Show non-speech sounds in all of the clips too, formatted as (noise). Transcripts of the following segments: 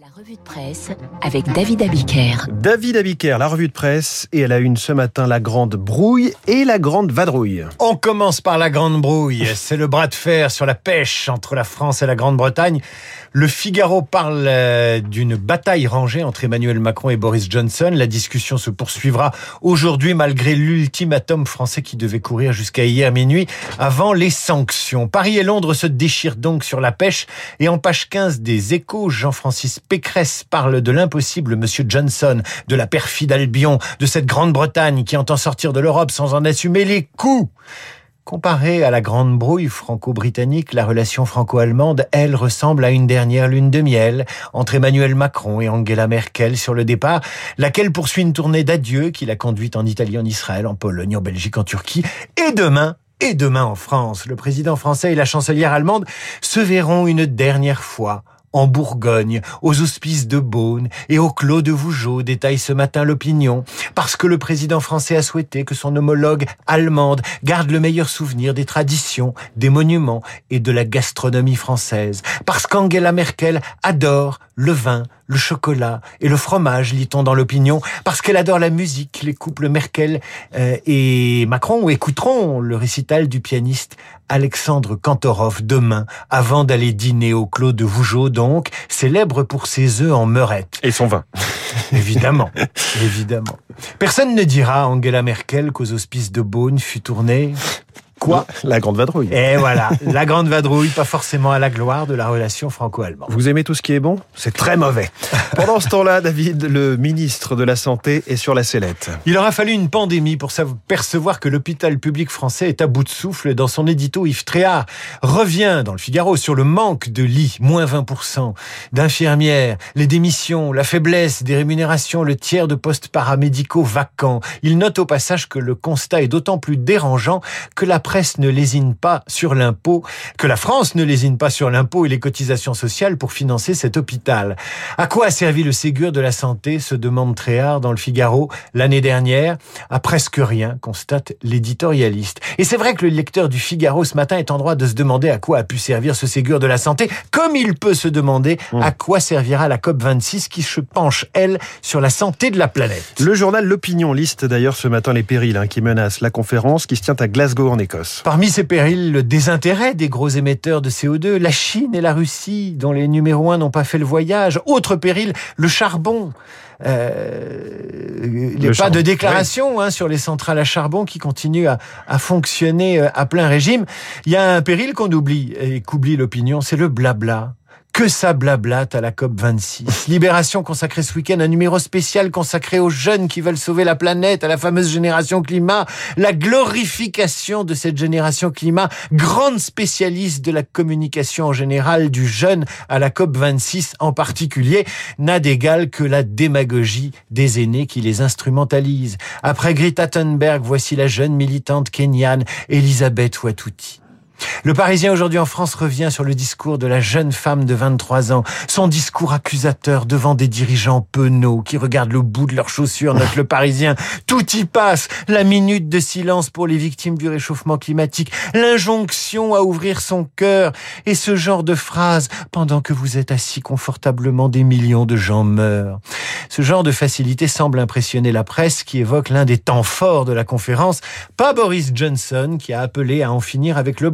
La revue de presse avec David Abiker. David Abiker, la revue de presse, et elle a une ce matin la grande brouille et la grande vadrouille. On commence par la grande brouille. (laughs) C'est le bras de fer sur la pêche entre la France et la Grande-Bretagne. Le Figaro parle euh, d'une bataille rangée entre Emmanuel Macron et Boris Johnson. La discussion se poursuivra aujourd'hui malgré l'ultimatum français qui devait courir jusqu'à hier minuit avant les sanctions. Paris et Londres se déchirent donc sur la pêche et en page 15 des échos, Jean-Francis Pécresse parle de l'impossible Monsieur Johnson, de la perfide Albion, de cette Grande-Bretagne qui entend sortir de l'Europe sans en assumer les coûts. Comparée à la grande brouille franco-britannique, la relation franco-allemande, elle, ressemble à une dernière lune de miel entre Emmanuel Macron et Angela Merkel sur le départ, laquelle poursuit une tournée d'adieu qui l'a conduite en Italie, en Israël, en Pologne, en Belgique, en Turquie, et demain, et demain en France. Le président français et la chancelière allemande se verront une dernière fois en Bourgogne, aux hospices de Beaune et au Clos de Vougeot, détaille ce matin l'opinion, parce que le président français a souhaité que son homologue allemande garde le meilleur souvenir des traditions, des monuments et de la gastronomie française, parce qu'Angela Merkel adore le vin, le chocolat et le fromage, lit-on dans l'opinion, parce qu'elle adore la musique. Les couples Merkel euh, et Macron écouteront le récital du pianiste Alexandre Kantorov demain, avant d'aller dîner au Clos de Vougeot, donc, célèbre pour ses œufs en meurette. Et son vin. (laughs) Évidemment, évidemment. Personne ne dira à Angela Merkel qu'aux hospices de Beaune fut tournée Quoi (laughs) La grande vadrouille. Et voilà, la grande vadrouille, pas forcément à la gloire de la relation franco-allemande. Vous aimez tout ce qui est bon? C'est très mauvais. (laughs) Pendant ce temps-là, David, le ministre de la Santé est sur la sellette. Il aura fallu une pandémie pour percevoir que l'hôpital public français est à bout de souffle. Dans son édito, Yves Tréhard revient dans le Figaro sur le manque de lits, moins 20%, d'infirmières, les démissions, la faiblesse des rémunérations, le tiers de postes paramédicaux vacants. Il note au passage que le constat est d'autant plus dérangeant que la presse ne lésine pas sur l'impôt, que la France ne lésine pas sur l'impôt et les cotisations sociales pour financer cet hôpital. À quoi a servi le Ségur de la santé, se demande Tréhard dans le Figaro l'année dernière À presque rien, constate l'éditorialiste. Et c'est vrai que le lecteur du Figaro ce matin est en droit de se demander à quoi a pu servir ce Ségur de la santé, comme il peut se demander mmh. à quoi servira la COP26 qui se penche, elle, sur la santé de la planète. Le journal L'Opinion liste d'ailleurs ce matin les périls hein, qui menacent la conférence qui se tient à Glasgow en Écosse. Parmi ces périls, le désintérêt des gros émetteurs de CO2, la Chine et la Russie, dont les numéros 1 n'ont pas fait le voyage. Autre péril, le charbon. Euh, il n'y a pas de déclaration hein, sur les centrales à charbon qui continuent à, à, fonctionner euh, à plein régime. Il y a un péril qu'on oublie et qu'oublie l'opinion, c'est le blabla que ça blablate à la COP 26. (laughs) Libération consacrée ce week-end, un numéro spécial consacré aux jeunes qui veulent sauver la planète, à la fameuse génération climat, la glorification de cette génération climat, grande spécialiste de la communication en général, du jeune à la COP 26 en particulier, n'a d'égal que la démagogie des aînés qui les instrumentalisent. Après Greta Thunberg, voici la jeune militante kenyane Elisabeth Watuti. Le Parisien aujourd'hui en France revient sur le discours de la jeune femme de 23 ans, son discours accusateur devant des dirigeants penauds qui regardent le bout de leurs chaussures, note le Parisien. Tout y passe, la minute de silence pour les victimes du réchauffement climatique, l'injonction à ouvrir son cœur. Et ce genre de phrase pendant que vous êtes assis confortablement des millions de gens meurent. Ce genre de facilité semble impressionner la presse qui évoque l'un des temps forts de la conférence, pas Boris Johnson qui a appelé à en finir avec le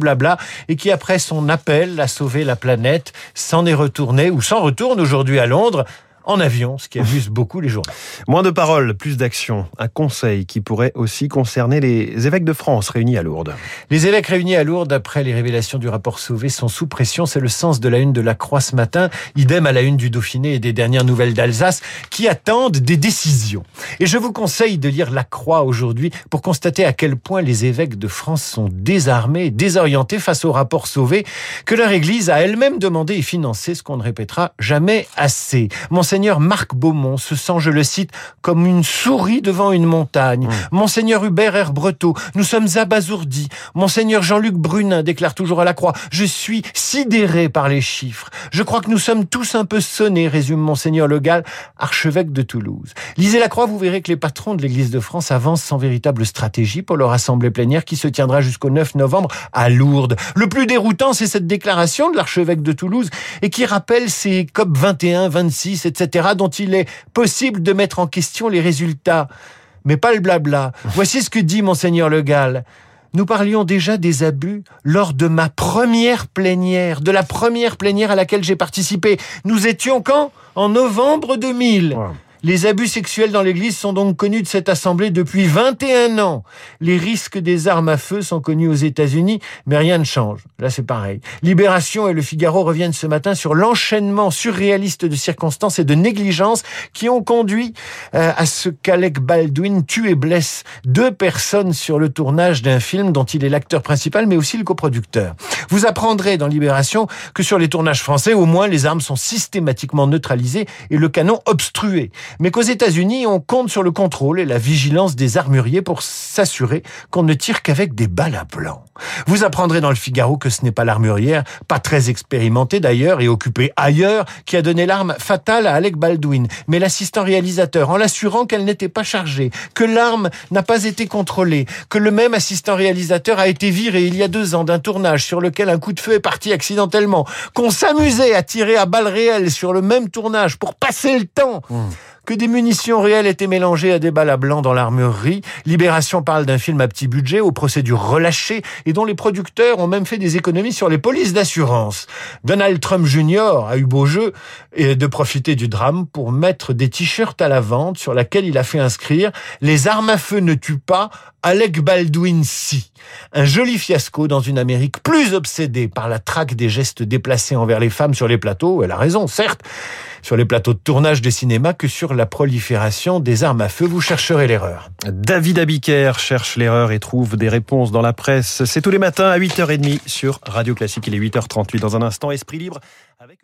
et qui après son appel à sauver la planète s'en est retourné ou s'en retourne aujourd'hui à Londres en avion, ce qui amuse (laughs) beaucoup les journaux. Moins de paroles, plus d'action. Un conseil qui pourrait aussi concerner les évêques de France réunis à Lourdes. Les évêques réunis à Lourdes, après les révélations du rapport Sauvé, sont sous pression. C'est le sens de la une de la Croix ce matin. Idem à la une du Dauphiné et des dernières nouvelles d'Alsace qui attendent des décisions. Et je vous conseille de lire la Croix aujourd'hui pour constater à quel point les évêques de France sont désarmés, désorientés face au rapport Sauvé que leur Église a elle-même demandé et financé, ce qu'on ne répétera jamais assez Monseigneur Marc Beaumont se sent, je le cite, comme une souris devant une montagne. Mmh. Monseigneur Hubert Herbreteau, nous sommes abasourdis. Monseigneur Jean-Luc Brunin déclare toujours à la croix, je suis sidéré par les chiffres. Je crois que nous sommes tous un peu sonnés, résume Monseigneur Le Gall, archevêque de Toulouse. Lisez la croix, vous verrez que les patrons de l'Église de France avancent sans véritable stratégie pour leur assemblée plénière qui se tiendra jusqu'au 9 novembre à Lourdes. Le plus déroutant, c'est cette déclaration de l'archevêque de Toulouse et qui rappelle ces COP 21, 26, etc., dont il est possible de mettre en question les résultats. Mais pas le blabla. Voici ce que dit Monseigneur Le Gall. Nous parlions déjà des abus lors de ma première plénière, de la première plénière à laquelle j'ai participé. Nous étions quand? En novembre 2000. Ouais. Les abus sexuels dans l'Église sont donc connus de cette assemblée depuis 21 ans. Les risques des armes à feu sont connus aux États-Unis, mais rien ne change. Là, c'est pareil. Libération et Le Figaro reviennent ce matin sur l'enchaînement surréaliste de circonstances et de négligences qui ont conduit euh, à ce qu'Alec Baldwin tue et blesse deux personnes sur le tournage d'un film dont il est l'acteur principal, mais aussi le coproducteur. Vous apprendrez dans Libération que sur les tournages français, au moins, les armes sont systématiquement neutralisées et le canon obstrué mais qu'aux États-Unis, on compte sur le contrôle et la vigilance des armuriers pour s'assurer qu'on ne tire qu'avec des balles à blanc. Vous apprendrez dans le Figaro que ce n'est pas l'armurière, pas très expérimentée d'ailleurs et occupée ailleurs, qui a donné l'arme fatale à Alec Baldwin, mais l'assistant réalisateur, en l'assurant qu'elle n'était pas chargée, que l'arme n'a pas été contrôlée, que le même assistant réalisateur a été viré il y a deux ans d'un tournage sur lequel un coup de feu est parti accidentellement, qu'on s'amusait à tirer à balles réelles sur le même tournage pour passer le temps que des munitions réelles étaient mélangées à des balles à blanc dans l'armurerie. Libération parle d'un film à petit budget, aux procédures relâchées et dont les producteurs ont même fait des économies sur les polices d'assurance. Donald Trump Jr. a eu beau jeu de profiter du drame pour mettre des t-shirts à la vente sur laquelle il a fait inscrire Les armes à feu ne tuent pas, Alec Baldwin si. Un joli fiasco dans une Amérique plus obsédée par la traque des gestes déplacés envers les femmes sur les plateaux, elle a raison, certes, sur les plateaux de tournage de cinéma que sur la prolifération des armes à feu. Vous chercherez l'erreur. David Abiker cherche l'erreur et trouve des réponses dans la presse. C'est tous les matins à 8h30 sur Radio Classique. Il est 8h38 dans un instant. Esprit libre avec